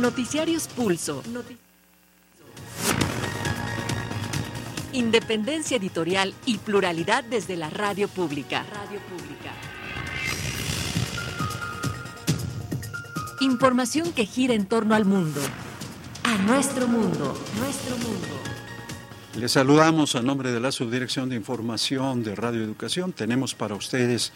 Noticiarios Pulso. Independencia editorial y pluralidad desde la radio pública. Radio pública. Información que gira en torno al mundo. A nuestro mundo. Nuestro mundo. Les saludamos a nombre de la Subdirección de Información de Radio Educación. Tenemos para ustedes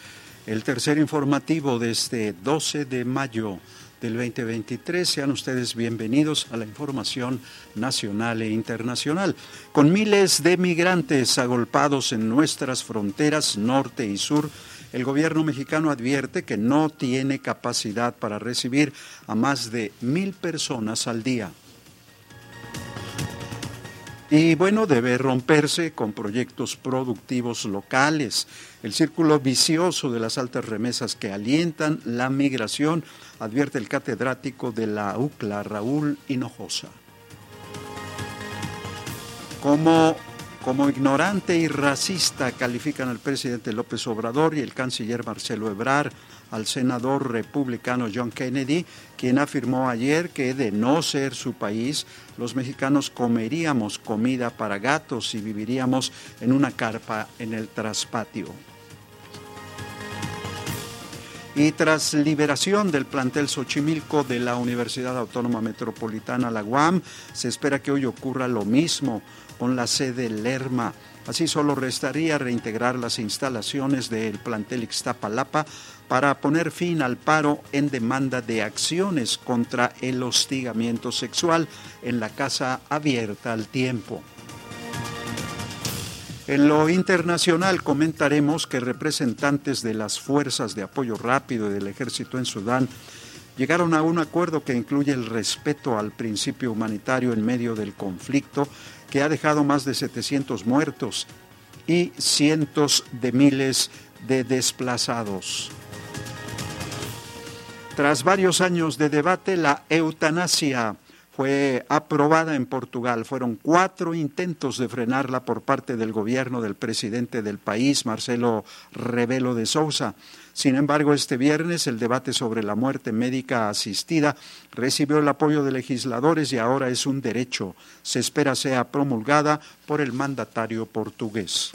el tercer informativo de este 12 de mayo del 2023. Sean ustedes bienvenidos a la información nacional e internacional. Con miles de migrantes agolpados en nuestras fronteras norte y sur, el gobierno mexicano advierte que no tiene capacidad para recibir a más de mil personas al día. Y bueno, debe romperse con proyectos productivos locales. El círculo vicioso de las altas remesas que alientan la migración, advierte el catedrático de la UCLA, Raúl Hinojosa. Como, como ignorante y racista califican al presidente López Obrador y el canciller Marcelo Ebrard al senador republicano John Kennedy, quien afirmó ayer que de no ser su país, los mexicanos comeríamos comida para gatos y viviríamos en una carpa en el traspatio. Y tras liberación del plantel Xochimilco de la Universidad Autónoma Metropolitana, la UAM, se espera que hoy ocurra lo mismo con la sede Lerma. Así solo restaría reintegrar las instalaciones del plantel Ixtapalapa para poner fin al paro en demanda de acciones contra el hostigamiento sexual en la casa abierta al tiempo. En lo internacional comentaremos que representantes de las fuerzas de apoyo rápido del ejército en Sudán llegaron a un acuerdo que incluye el respeto al principio humanitario en medio del conflicto que ha dejado más de 700 muertos y cientos de miles de desplazados. Tras varios años de debate, la eutanasia fue aprobada en Portugal. Fueron cuatro intentos de frenarla por parte del gobierno del presidente del país, Marcelo Rebelo de Sousa. Sin embargo, este viernes el debate sobre la muerte médica asistida recibió el apoyo de legisladores y ahora es un derecho. Se espera sea promulgada por el mandatario portugués.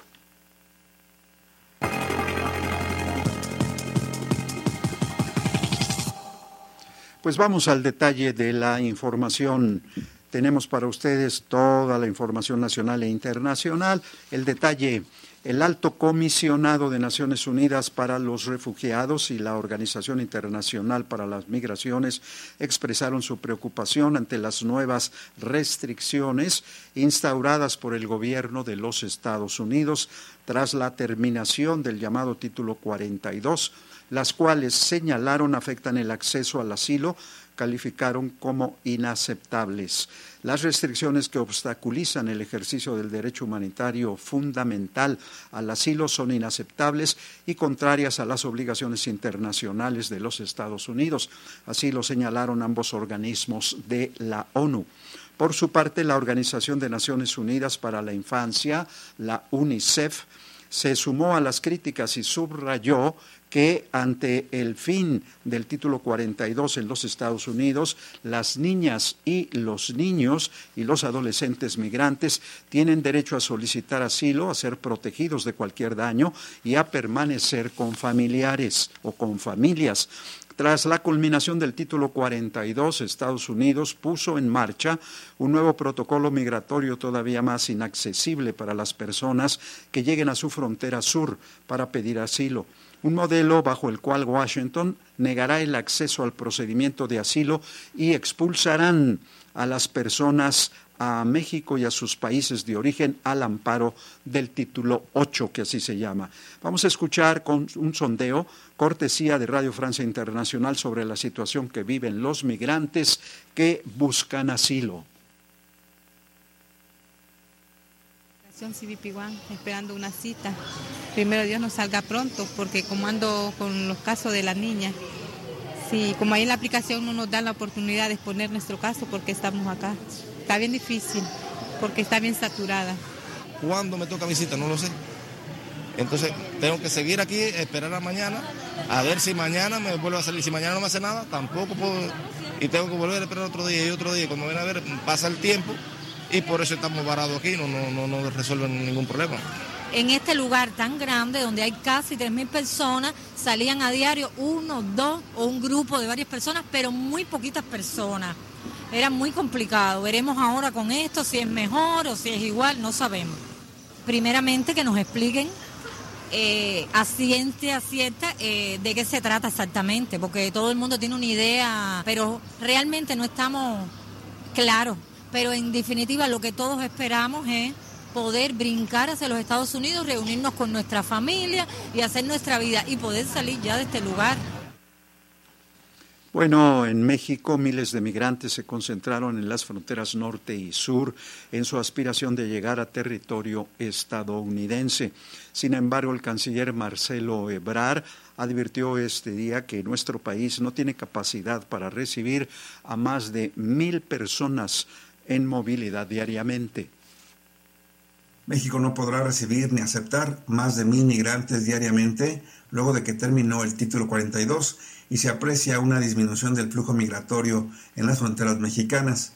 Pues vamos al detalle de la información. Tenemos para ustedes toda la información nacional e internacional. El detalle, el alto comisionado de Naciones Unidas para los Refugiados y la Organización Internacional para las Migraciones expresaron su preocupación ante las nuevas restricciones instauradas por el gobierno de los Estados Unidos tras la terminación del llamado título 42 las cuales señalaron afectan el acceso al asilo, calificaron como inaceptables. Las restricciones que obstaculizan el ejercicio del derecho humanitario fundamental al asilo son inaceptables y contrarias a las obligaciones internacionales de los Estados Unidos. Así lo señalaron ambos organismos de la ONU. Por su parte, la Organización de Naciones Unidas para la Infancia, la UNICEF, se sumó a las críticas y subrayó que ante el fin del título 42 en los Estados Unidos, las niñas y los niños y los adolescentes migrantes tienen derecho a solicitar asilo, a ser protegidos de cualquier daño y a permanecer con familiares o con familias. Tras la culminación del título 42, Estados Unidos puso en marcha un nuevo protocolo migratorio todavía más inaccesible para las personas que lleguen a su frontera sur para pedir asilo un modelo bajo el cual Washington negará el acceso al procedimiento de asilo y expulsarán a las personas a México y a sus países de origen al amparo del título 8, que así se llama. Vamos a escuchar con un sondeo, cortesía de Radio Francia Internacional, sobre la situación que viven los migrantes que buscan asilo. Esperando una cita. Primero Dios nos salga pronto, porque como ando con los casos de la niña, sí, como ahí en la aplicación no nos da la oportunidad de exponer nuestro caso porque estamos acá. Está bien difícil, porque está bien saturada. ¿Cuándo me toca mi cita? No lo sé. Entonces tengo que seguir aquí, esperar a mañana, a ver si mañana me vuelvo a salir. Si mañana no me hace nada, tampoco puedo y tengo que volver a esperar otro día y otro día. Cuando ven a ver, pasa el tiempo y por eso estamos varados aquí, no, no, no, no resuelven ningún problema. En este lugar tan grande, donde hay casi 3.000 personas, salían a diario uno, dos o un grupo de varias personas, pero muy poquitas personas. Era muy complicado. Veremos ahora con esto si es mejor o si es igual, no sabemos. Primeramente que nos expliquen eh, a ciencia cierta eh, de qué se trata exactamente, porque todo el mundo tiene una idea, pero realmente no estamos claros. Pero en definitiva lo que todos esperamos es poder brincar hacia los Estados Unidos, reunirnos con nuestra familia y hacer nuestra vida y poder salir ya de este lugar. Bueno, en México miles de migrantes se concentraron en las fronteras norte y sur en su aspiración de llegar a territorio estadounidense. Sin embargo, el canciller Marcelo Ebrard advirtió este día que nuestro país no tiene capacidad para recibir a más de mil personas en movilidad diariamente. México no podrá recibir ni aceptar más de mil migrantes diariamente luego de que terminó el título 42 y se aprecia una disminución del flujo migratorio en las fronteras mexicanas.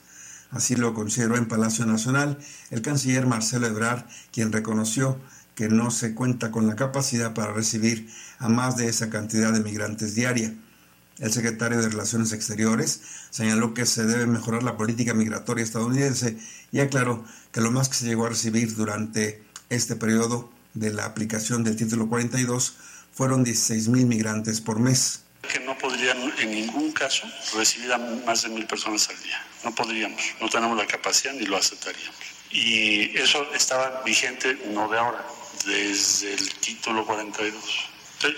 Así lo consideró en Palacio Nacional el canciller Marcelo Ebrard, quien reconoció que no se cuenta con la capacidad para recibir a más de esa cantidad de migrantes diaria. El secretario de Relaciones Exteriores señaló que se debe mejorar la política migratoria estadounidense y aclaró que lo más que se llegó a recibir durante este periodo de la aplicación del título 42 fueron 16 mil migrantes por mes que no podrían en ningún caso recibir a más de mil personas al día. No podríamos, no tenemos la capacidad ni lo aceptaríamos. Y eso estaba vigente no de ahora, desde el título 42.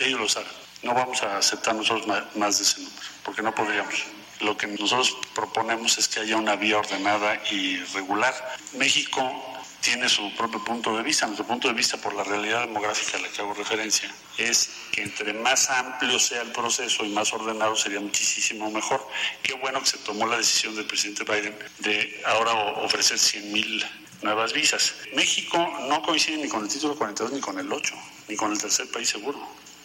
Ellos lo saben. No vamos a aceptar nosotros más de ese número, porque no podríamos. Lo que nosotros proponemos es que haya una vía ordenada y regular. México tiene su propio punto de vista. Nuestro punto de vista por la realidad demográfica a la que hago referencia es que entre más amplio sea el proceso y más ordenado sería muchísimo mejor. Qué bueno que se tomó la decisión del presidente Biden de ahora ofrecer 100 mil nuevas visas. México no coincide ni con el título 42 ni con el 8, ni con el tercer país seguro.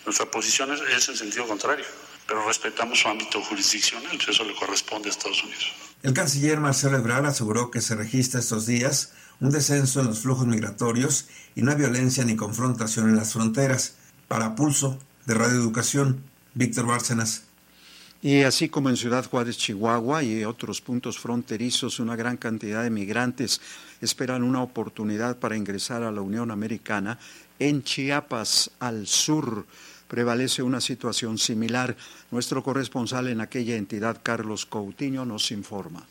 Nuestra posición es, es en sentido contrario, pero respetamos su ámbito jurisdiccional, eso le corresponde a Estados Unidos. El canciller Marcelo Ebrard aseguró que se registra estos días un descenso en los flujos migratorios y no hay violencia ni confrontación en las fronteras. Para Pulso de Radio Educación, Víctor Bárcenas. Y así como en Ciudad Juárez, Chihuahua y otros puntos fronterizos, una gran cantidad de migrantes esperan una oportunidad para ingresar a la Unión Americana. En Chiapas, al sur, prevalece una situación similar. Nuestro corresponsal en aquella entidad, Carlos Coutinho, nos informa.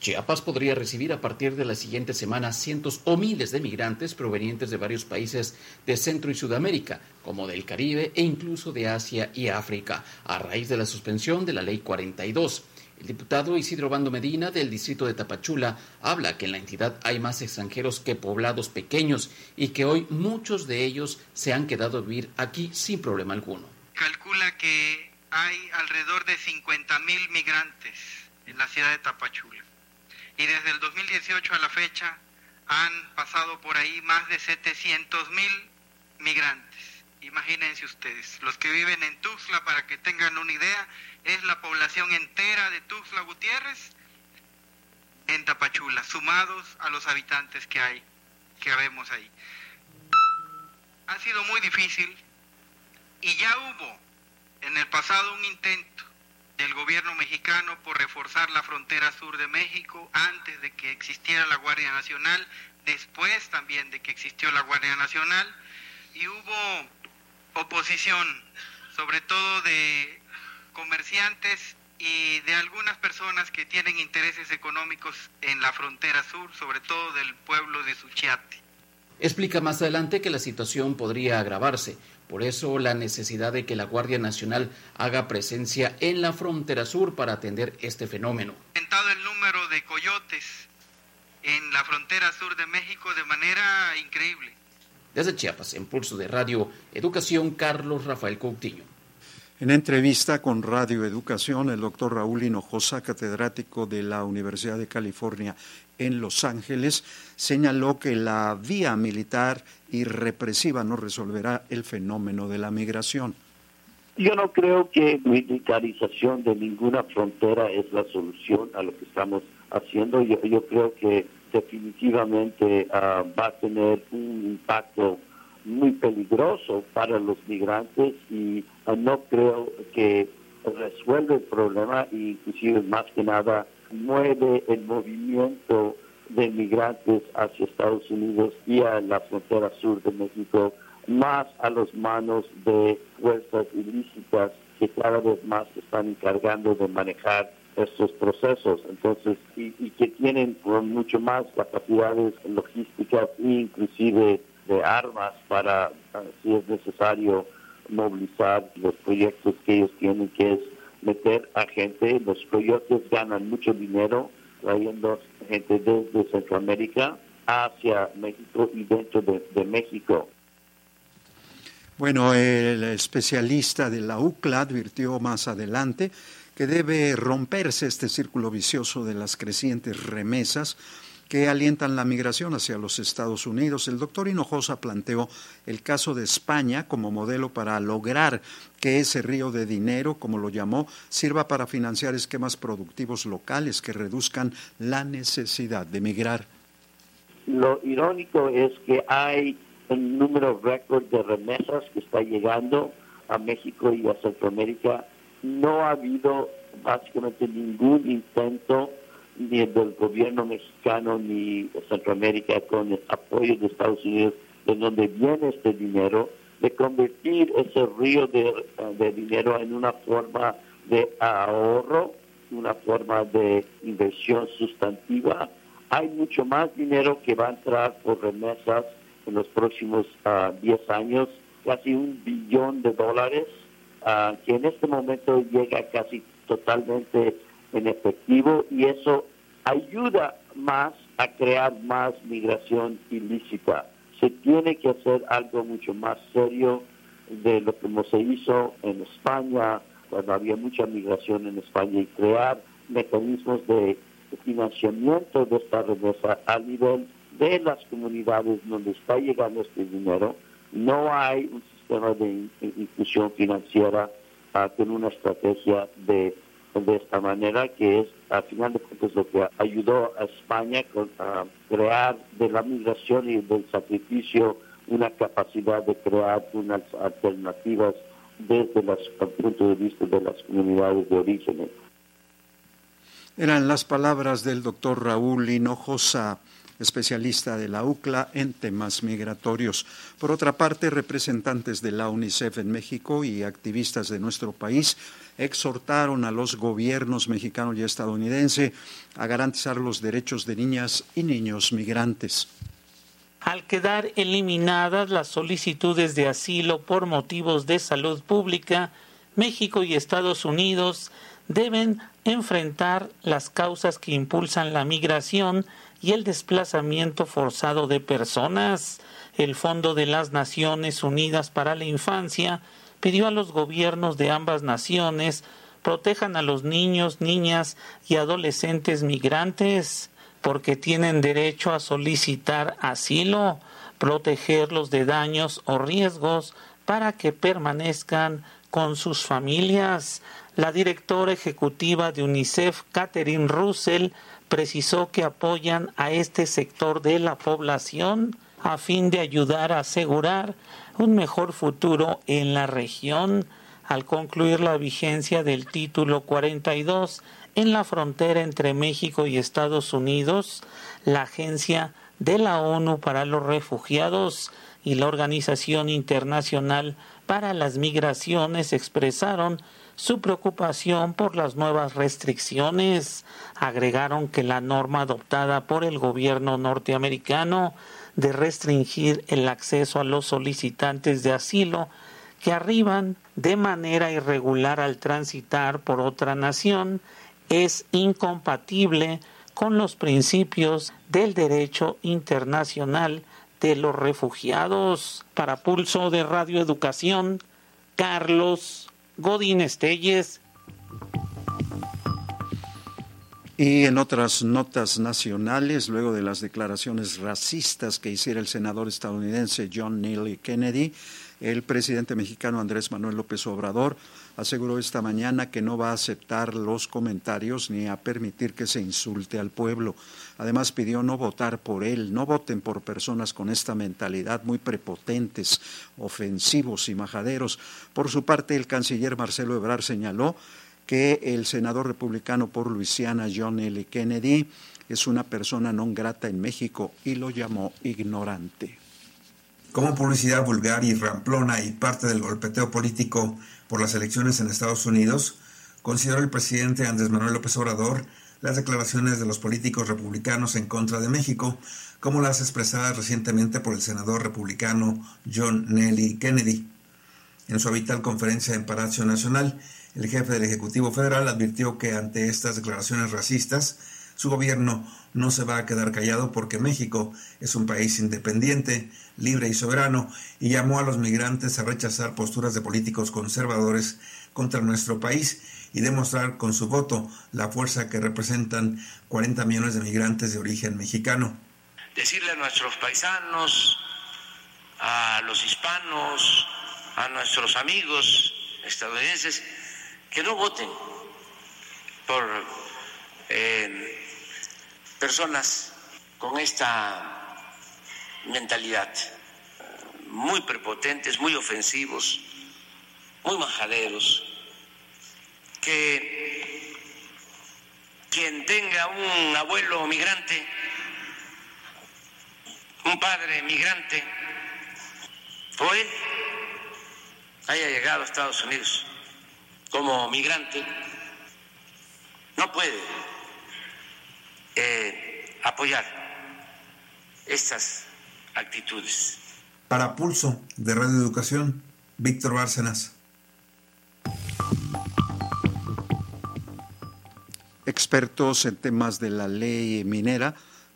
Chiapas podría recibir a partir de la siguiente semana cientos o miles de migrantes provenientes de varios países de Centro y Sudamérica, como del Caribe e incluso de Asia y África, a raíz de la suspensión de la Ley 42. El diputado Isidro Bando Medina del distrito de Tapachula habla que en la entidad hay más extranjeros que poblados pequeños y que hoy muchos de ellos se han quedado a vivir aquí sin problema alguno. Calcula que hay alrededor de 50 mil migrantes en la ciudad de Tapachula y desde el 2018 a la fecha han pasado por ahí más de 700 mil migrantes. Imagínense ustedes, los que viven en Tuxtla, para que tengan una idea, es la población entera de Tuxtla Gutiérrez en Tapachula, sumados a los habitantes que hay, que vemos ahí. Ha sido muy difícil y ya hubo en el pasado un intento del gobierno mexicano por reforzar la frontera sur de México antes de que existiera la Guardia Nacional, después también de que existió la Guardia Nacional, y hubo oposición, sobre todo de comerciantes y de algunas personas que tienen intereses económicos en la frontera sur, sobre todo del pueblo de Suchiate. Explica más adelante que la situación podría agravarse, por eso la necesidad de que la Guardia Nacional haga presencia en la frontera sur para atender este fenómeno. Aumentado el número de coyotes en la frontera sur de México de manera increíble. Desde Chiapas, en Pulso de Radio Educación, Carlos Rafael Coutinho. En entrevista con Radio Educación, el doctor Raúl Hinojosa, catedrático de la Universidad de California en Los Ángeles, señaló que la vía militar y represiva no resolverá el fenómeno de la migración. Yo no creo que militarización de ninguna frontera es la solución a lo que estamos haciendo. Yo, yo creo que definitivamente ah, va a tener un impacto muy peligroso para los migrantes y ah, no creo que resuelve el problema y inclusive más que nada mueve el movimiento de migrantes hacia Estados Unidos y a la frontera sur de México más a las manos de fuerzas ilícitas que cada vez más se están encargando de manejar estos procesos. Entonces, y, que tienen mucho más capacidades logísticas e inclusive de armas para, ah, si es necesario, movilizar los proyectos que ellos tienen, que es meter a gente. Los proyectos ganan mucho dinero trayendo gente desde Centroamérica hacia México y dentro de México. Bueno, el especialista de la UCLA advirtió más adelante que debe romperse este círculo vicioso de las crecientes remesas que alientan la migración hacia los Estados Unidos. El doctor Hinojosa planteó el caso de España como modelo para lograr que ese río de dinero, como lo llamó, sirva para financiar esquemas productivos locales que reduzcan la necesidad de migrar. Lo irónico es que hay un número récord de remesas que está llegando a México y a Centroamérica. No ha habido básicamente ningún intento ni del gobierno mexicano ni Centroamérica con el apoyo de Estados Unidos de donde viene este dinero, de convertir ese río de, de dinero en una forma de ahorro, una forma de inversión sustantiva. Hay mucho más dinero que va a entrar por remesas en los próximos 10 ah, años, casi un billón de dólares, ah, que en este momento llega casi totalmente en efectivo y eso ayuda más a crear más migración ilícita. Se tiene que hacer algo mucho más serio de lo que se hizo en España, cuando había mucha migración en España, y crear mecanismos de financiamiento de esta remesa a nivel de las comunidades donde está llegando este dinero, no hay un de inclusión financiera uh, con una estrategia de, de esta manera que es, al final de cuentas, lo que ayudó a España a crear de la migración y del sacrificio una capacidad de crear unas alternativas desde el punto de vista de las comunidades de origen. Eran las palabras del doctor Raúl Hinojosa especialista de la UCLA en temas migratorios. Por otra parte, representantes de la UNICEF en México y activistas de nuestro país exhortaron a los gobiernos mexicano y estadounidense a garantizar los derechos de niñas y niños migrantes. Al quedar eliminadas las solicitudes de asilo por motivos de salud pública, México y Estados Unidos deben enfrentar las causas que impulsan la migración y el desplazamiento forzado de personas. El Fondo de las Naciones Unidas para la Infancia pidió a los gobiernos de ambas naciones protejan a los niños, niñas y adolescentes migrantes porque tienen derecho a solicitar asilo, protegerlos de daños o riesgos para que permanezcan con sus familias. La directora ejecutiva de UNICEF, Catherine Russell, precisó que apoyan a este sector de la población a fin de ayudar a asegurar un mejor futuro en la región al concluir la vigencia del título 42 en la frontera entre México y Estados Unidos, la Agencia de la ONU para los Refugiados y la Organización Internacional para las Migraciones expresaron su preocupación por las nuevas restricciones. Agregaron que la norma adoptada por el gobierno norteamericano de restringir el acceso a los solicitantes de asilo que arriban de manera irregular al transitar por otra nación es incompatible con los principios del derecho internacional de los refugiados. Para Pulso de Radio Educación, Carlos Godín Estelles. Y en otras notas nacionales, luego de las declaraciones racistas que hiciera el senador estadounidense John Neely Kennedy, el presidente mexicano Andrés Manuel López Obrador aseguró esta mañana que no va a aceptar los comentarios ni a permitir que se insulte al pueblo. Además pidió no votar por él, no voten por personas con esta mentalidad muy prepotentes, ofensivos y majaderos. Por su parte, el canciller Marcelo Ebrard señaló que el senador republicano por Luisiana, John L. Kennedy, es una persona no grata en México y lo llamó ignorante. Como publicidad vulgar y ramplona y parte del golpeteo político por las elecciones en Estados Unidos, consideró el presidente Andrés Manuel López Obrador las declaraciones de los políticos republicanos en contra de México, como las expresadas recientemente por el senador republicano John Nelly Kennedy. En su habitual conferencia en Palacio Nacional, el jefe del Ejecutivo Federal advirtió que ante estas declaraciones racistas, su gobierno no se va a quedar callado porque México es un país independiente, libre y soberano, y llamó a los migrantes a rechazar posturas de políticos conservadores contra nuestro país y demostrar con su voto la fuerza que representan 40 millones de migrantes de origen mexicano. Decirle a nuestros paisanos, a los hispanos, a nuestros amigos estadounidenses, que no voten por eh, personas con esta mentalidad, muy prepotentes, muy ofensivos, muy majaderos, que quien tenga un abuelo migrante, un padre migrante, él haya llegado a Estados Unidos como migrante no puede eh, apoyar estas actitudes. Para Pulso de Radio Educación, Víctor Bárcenas. Expertos en temas de la ley minera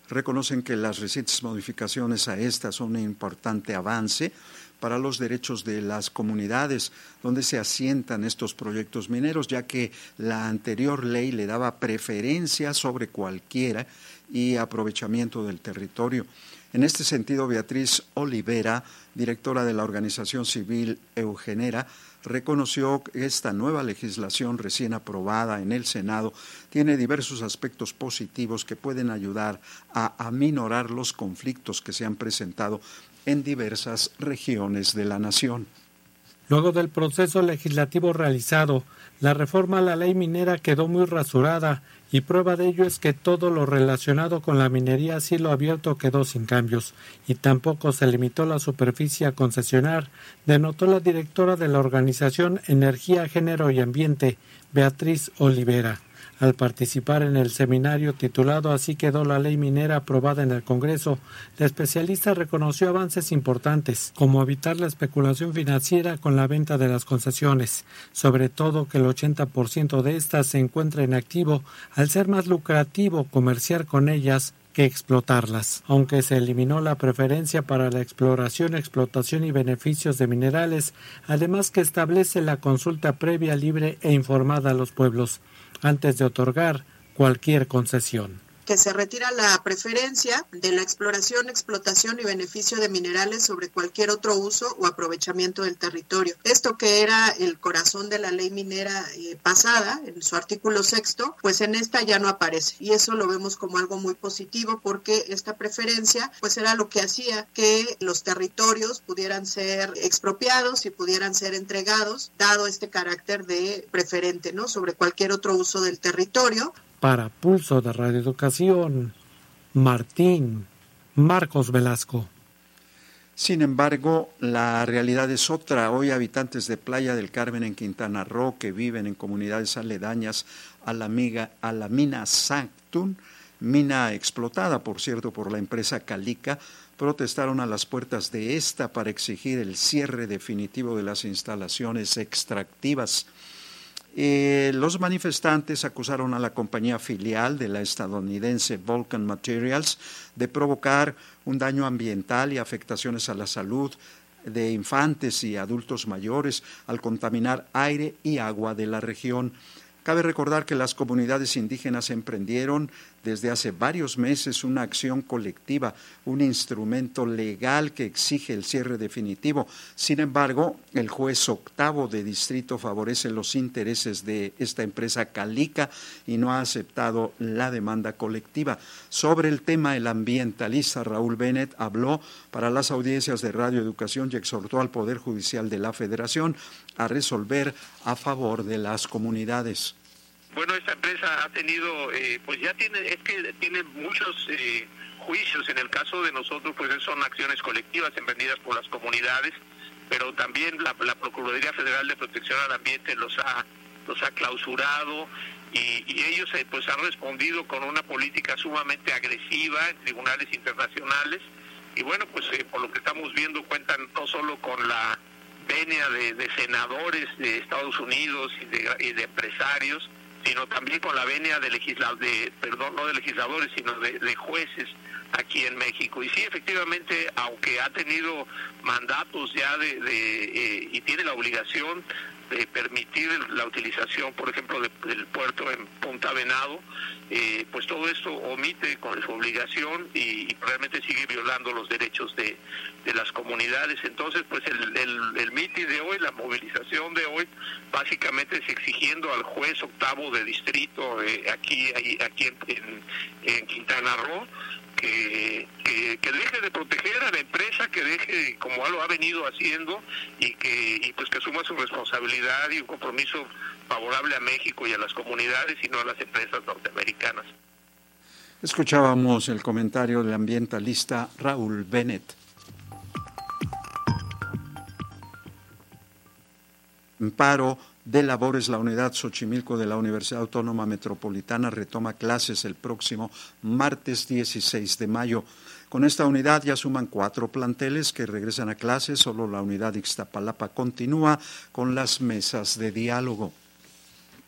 reconocen que las recientes modificaciones a esta son un importante avance para los derechos de las comunidades donde se asientan estos proyectos mineros, ya que la anterior ley le daba preferencia sobre cualquiera y aprovechamiento del territorio. En este sentido, Beatriz Olivera, directora de la organización civil Eugenera, reconoció que esta nueva legislación recién aprobada en el Senado tiene diversos aspectos positivos que pueden ayudar a aminorar los conflictos que se han presentado en diversas regiones de la nación. Luego del proceso legislativo realizado, la reforma a la ley minera quedó muy rasurada y prueba de ello es que todo lo relacionado con la minería a cielo abierto quedó sin cambios y tampoco se limitó la superficie a concesionar, denotó la directora de la organización Energía, Género y Ambiente, Beatriz Olivera. Al participar en el seminario titulado Así quedó la ley minera aprobada en el Congreso, la especialista reconoció avances importantes, como evitar la especulación financiera con la venta de las concesiones, sobre todo que el 80% de estas se encuentra en activo al ser más lucrativo comerciar con ellas que explotarlas. Aunque se eliminó la preferencia para la exploración, explotación y beneficios de minerales, además que establece la consulta previa, libre e informada a los pueblos antes de otorgar cualquier concesión que se retira la preferencia de la exploración, explotación y beneficio de minerales sobre cualquier otro uso o aprovechamiento del territorio. Esto que era el corazón de la ley minera eh, pasada, en su artículo sexto, pues en esta ya no aparece. Y eso lo vemos como algo muy positivo porque esta preferencia pues era lo que hacía que los territorios pudieran ser expropiados y pudieran ser entregados, dado este carácter de preferente, ¿no? Sobre cualquier otro uso del territorio. Para Pulso de Radio Educación, Martín Marcos Velasco. Sin embargo, la realidad es otra. Hoy habitantes de Playa del Carmen en Quintana Roo que viven en comunidades aledañas a la, a la mina Sanctum, mina explotada, por cierto, por la empresa Calica, protestaron a las puertas de esta para exigir el cierre definitivo de las instalaciones extractivas. Eh, los manifestantes acusaron a la compañía filial de la estadounidense Vulcan Materials de provocar un daño ambiental y afectaciones a la salud de infantes y adultos mayores al contaminar aire y agua de la región. Cabe recordar que las comunidades indígenas emprendieron desde hace varios meses una acción colectiva, un instrumento legal que exige el cierre definitivo. Sin embargo, el juez octavo de distrito favorece los intereses de esta empresa Calica y no ha aceptado la demanda colectiva. Sobre el tema, el ambientalista Raúl Bennett habló para las audiencias de Radio Educación y exhortó al Poder Judicial de la Federación a resolver a favor de las comunidades. Bueno, esta empresa ha tenido, eh, pues ya tiene, es que tiene muchos eh, juicios. En el caso de nosotros, pues son acciones colectivas emprendidas por las comunidades, pero también la, Procuraduría Federal de Protección al Ambiente los ha, los ha clausurado y, ellos eh, pues han respondido con una política sumamente agresiva en tribunales internacionales. Y bueno, pues por lo que estamos viendo cuentan no solo con la venia de, senadores de Estados Unidos de, y de empresarios, sino también con la venia de legisladores, perdón, no de legisladores, sino de, jueces aquí en México. Y sí, efectivamente, aunque ha tenido mandatos ya de, eh, y tiene la obligación de permitir la utilización, por ejemplo, del puerto en Punta Venado, eh, pues todo esto omite con su obligación y, realmente sigue violando los derechos de, las comunidades. Entonces, pues el, el, el mitin de hoy, la movilización de hoy, básicamente es exigiendo al juez octavo de distrito eh, aquí, aquí en, en Quintana Roo que, que, deje de proteger a la empresa, que deje como lo ha venido haciendo y que y pues que asuma su responsabilidad y un compromiso favorable a México y a las comunidades y no a las empresas norteamericanas. Escuchábamos el comentario del ambientalista Raúl Bennett. En paro de labores, la unidad Xochimilco de la Universidad Autónoma Metropolitana retoma clases el próximo martes 16 de mayo. Con esta unidad ya suman cuatro planteles que regresan a clases, solo la unidad Ixtapalapa continúa con las mesas de diálogo.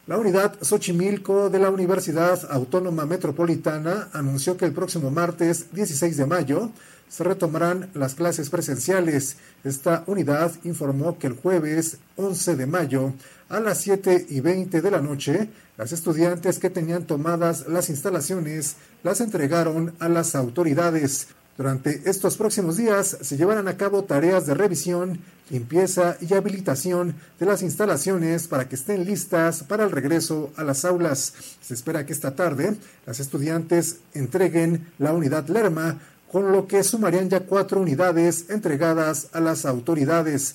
La unidad Xochimilco de la Universidad Autónoma Metropolitana anunció que el próximo martes 16 de mayo se retomarán las clases presenciales. Esta unidad informó que el jueves 11 de mayo a las 7 y 20 de la noche, las estudiantes que tenían tomadas las instalaciones las entregaron a las autoridades. Durante estos próximos días se llevarán a cabo tareas de revisión, limpieza y habilitación de las instalaciones para que estén listas para el regreso a las aulas. Se espera que esta tarde las estudiantes entreguen la unidad Lerma, con lo que sumarían ya cuatro unidades entregadas a las autoridades.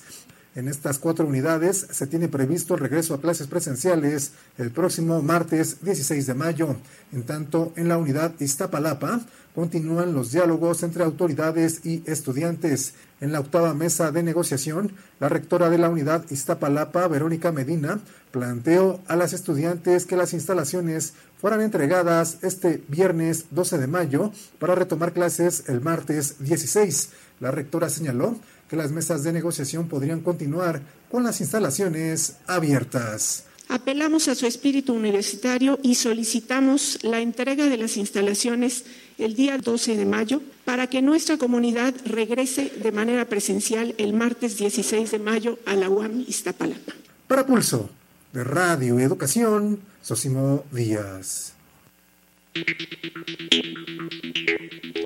En estas cuatro unidades se tiene previsto el regreso a clases presenciales el próximo martes 16 de mayo. En tanto, en la unidad Iztapalapa continúan los diálogos entre autoridades y estudiantes. En la octava mesa de negociación, la rectora de la unidad Iztapalapa, Verónica Medina, planteó a las estudiantes que las instalaciones fueran entregadas este viernes 12 de mayo para retomar clases el martes 16. La rectora señaló que las mesas de negociación podrían continuar con las instalaciones abiertas. Apelamos a su espíritu universitario y solicitamos la entrega de las instalaciones el día 12 de mayo para que nuestra comunidad regrese de manera presencial el martes 16 de mayo a la UAM Iztapalapa. Para Pulso de Radio Educación, Sosimo Díaz.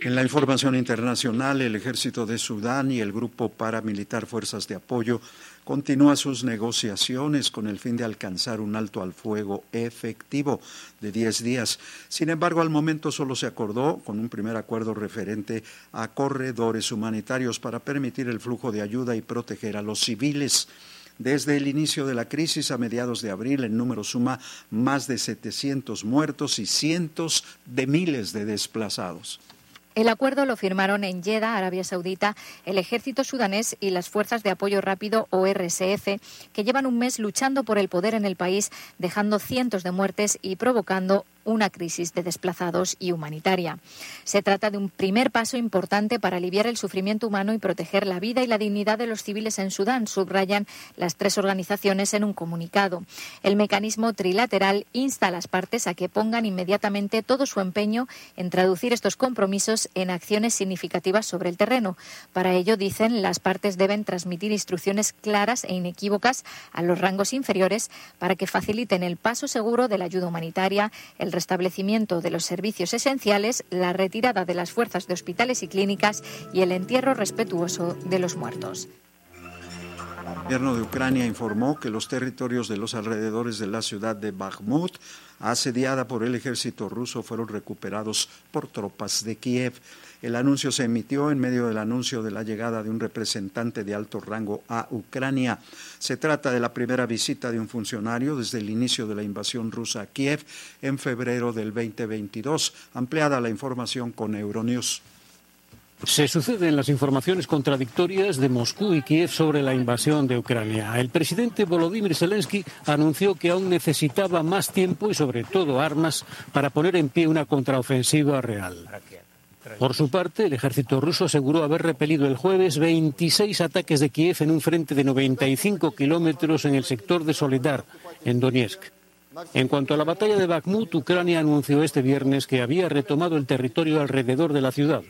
En la información internacional, el ejército de Sudán y el grupo paramilitar Fuerzas de Apoyo continúan sus negociaciones con el fin de alcanzar un alto al fuego efectivo de 10 días. Sin embargo, al momento solo se acordó con un primer acuerdo referente a corredores humanitarios para permitir el flujo de ayuda y proteger a los civiles. Desde el inicio de la crisis a mediados de abril, el número suma más de 700 muertos y cientos de miles de desplazados. El acuerdo lo firmaron en Jeddah, Arabia Saudita, el ejército sudanés y las fuerzas de apoyo rápido o que llevan un mes luchando por el poder en el país, dejando cientos de muertes y provocando una crisis de desplazados y humanitaria. Se trata de un primer paso importante para aliviar el sufrimiento humano y proteger la vida y la dignidad de los civiles en Sudán, subrayan las tres organizaciones en un comunicado. El mecanismo trilateral insta a las partes a que pongan inmediatamente todo su empeño en traducir estos compromisos en acciones significativas sobre el terreno. Para ello, dicen, las partes deben transmitir instrucciones claras e inequívocas a los rangos inferiores para que faciliten el paso seguro de la ayuda humanitaria, el restablecimiento de los servicios esenciales, la retirada de las fuerzas de hospitales y clínicas y el entierro respetuoso de los muertos. El gobierno de Ucrania informó que los territorios de los alrededores de la ciudad de Bakhmut, asediada por el ejército ruso, fueron recuperados por tropas de Kiev. El anuncio se emitió en medio del anuncio de la llegada de un representante de alto rango a Ucrania. Se trata de la primera visita de un funcionario desde el inicio de la invasión rusa a Kiev en febrero del 2022. Ampliada la información con Euronews. Se suceden las informaciones contradictorias de Moscú y Kiev sobre la invasión de Ucrania. El presidente Volodymyr Zelensky anunció que aún necesitaba más tiempo y sobre todo armas para poner en pie una contraofensiva real. Por su parte, el ejército ruso aseguró haber repelido el jueves 26 ataques de Kiev en un frente de 95 kilómetros en el sector de Soledar, en Donetsk. En cuanto a la batalla de Bakhmut, Ucrania anunció este viernes que había retomado el territorio alrededor de la ciudad.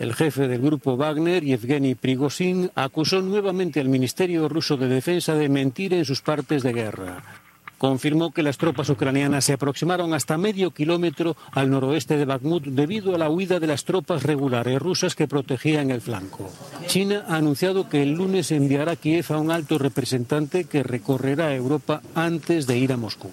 El jefe del grupo Wagner, Yevgeny Prigozhin, acusó nuevamente al Ministerio ruso de Defensa de mentir en sus partes de guerra confirmó que las tropas ucranianas se aproximaron hasta medio kilómetro al noroeste de Bakhmut debido a la huida de las tropas regulares rusas que protegían el flanco. China ha anunciado que el lunes enviará a Kiev a un alto representante que recorrerá Europa antes de ir a Moscú.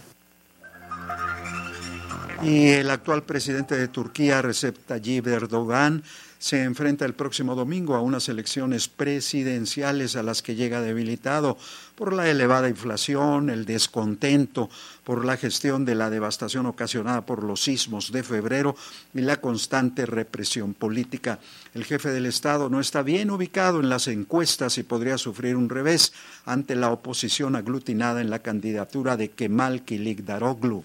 Y el actual presidente de Turquía, Recep Tayyip Erdogan, se enfrenta el próximo domingo a unas elecciones presidenciales a las que llega debilitado por la elevada inflación, el descontento por la gestión de la devastación ocasionada por los sismos de febrero y la constante represión política. El jefe del Estado no está bien ubicado en las encuestas y podría sufrir un revés ante la oposición aglutinada en la candidatura de Kemal Kilikdaroglu.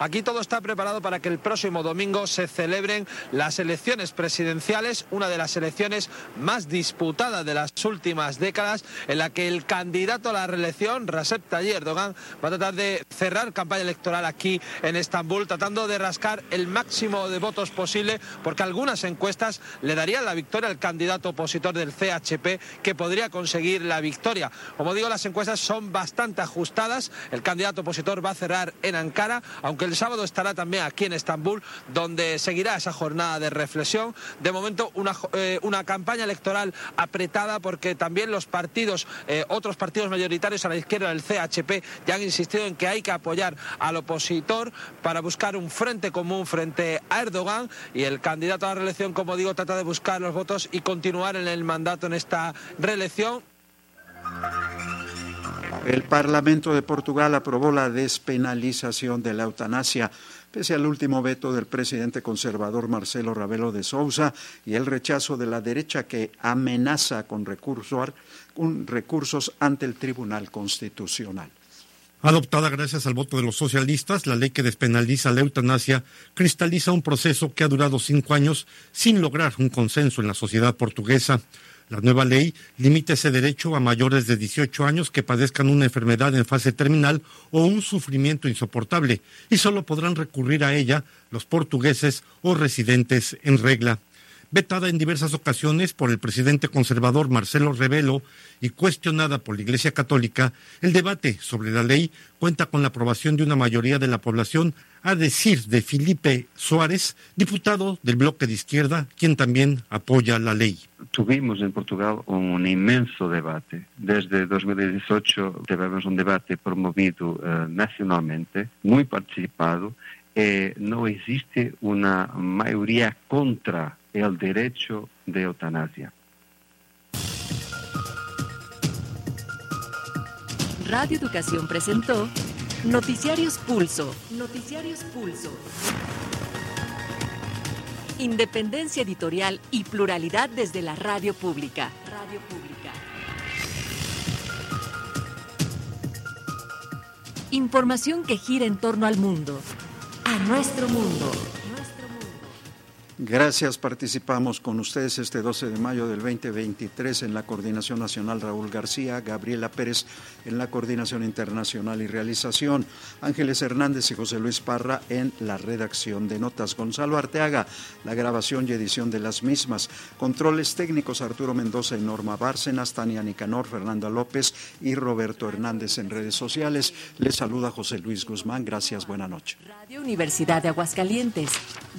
Aquí todo está preparado para que el próximo domingo se celebren las elecciones presidenciales, una de las elecciones más disputadas de las últimas décadas, en la que el candidato a la reelección, Recep Tayyip Erdogan, va a tratar de cerrar campaña electoral aquí en Estambul, tratando de rascar el máximo de votos posible, porque algunas encuestas le darían la victoria al candidato opositor del CHP, que podría conseguir la victoria. Como digo, las encuestas son bastante ajustadas. El candidato opositor va a cerrar en Ankara, aunque el sábado estará también aquí en Estambul, donde seguirá esa jornada de reflexión. De momento, una, eh, una campaña electoral apretada porque también los partidos, eh, otros partidos mayoritarios a la izquierda del CHP, ya han insistido en que hay que apoyar al opositor para buscar un frente común frente a Erdogan y el candidato a la reelección, como digo, trata de buscar los votos y continuar en el mandato en esta reelección. El Parlamento de Portugal aprobó la despenalización de la eutanasia, pese al último veto del presidente conservador Marcelo Ravelo de Sousa y el rechazo de la derecha que amenaza con, recursos ante el Tribunal Constitucional. Adoptada gracias al voto de los socialistas, la ley que despenaliza la eutanasia cristaliza un proceso que ha durado cinco años sin lograr un consenso en la sociedad portuguesa. La nueva ley limita ese derecho a mayores de 18 años que padezcan una enfermedad en fase terminal o un sufrimiento insoportable y solo podrán recurrir a ella los portugueses o residentes en regla vetada en diversas ocasiones por el presidente conservador Marcelo Rebelo y cuestionada por la Iglesia Católica, el debate sobre la ley cuenta con la aprobación de una mayoría de la población, a decir de Felipe Suárez, diputado del bloque de izquierda, quien también apoya la ley. Tuvimos en Portugal un inmenso debate. Desde 2018 tuvimos un debate promovido eh, nacionalmente, muy participado. Eh, no existe una mayoría contra el derecho de eutanasia. Radio Educación presentó Noticiarios Pulso. Noticiarios Pulso. Independencia editorial y pluralidad desde la radio pública. Radio pública. Información que gira en torno al mundo a nuestro mundo. Gracias, participamos con ustedes este 12 de mayo del 2023 en la Coordinación Nacional Raúl García, Gabriela Pérez en la Coordinación Internacional y Realización, Ángeles Hernández y José Luis Parra en la redacción de notas, Gonzalo Arteaga, la grabación y edición de las mismas, controles técnicos Arturo Mendoza y Norma Bárcenas, Tania Nicanor, Fernanda López y Roberto Hernández en redes sociales. Les saluda José Luis Guzmán, gracias, buena noche. Radio Universidad de Aguascalientes,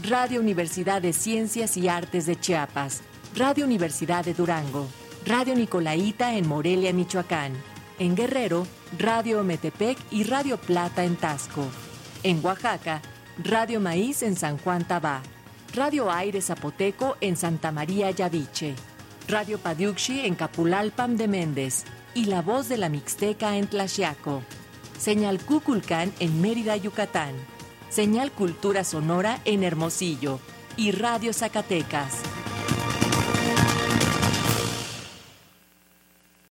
Radio Universidad Ciencias y Artes de Chiapas, Radio Universidad de Durango, Radio Nicolaita en Morelia, Michoacán, en Guerrero, Radio Metepec y Radio Plata en Tasco, en Oaxaca, Radio Maíz en San Juan Tabá, Radio Aire Zapoteco en Santa María Yaviche, Radio Padiuxi en Capulalpam de Méndez. Y La Voz de la Mixteca en Tlaxiaco, Señal Cuculcán en Mérida, Yucatán, Señal Cultura Sonora en Hermosillo, y Radio Zacatecas.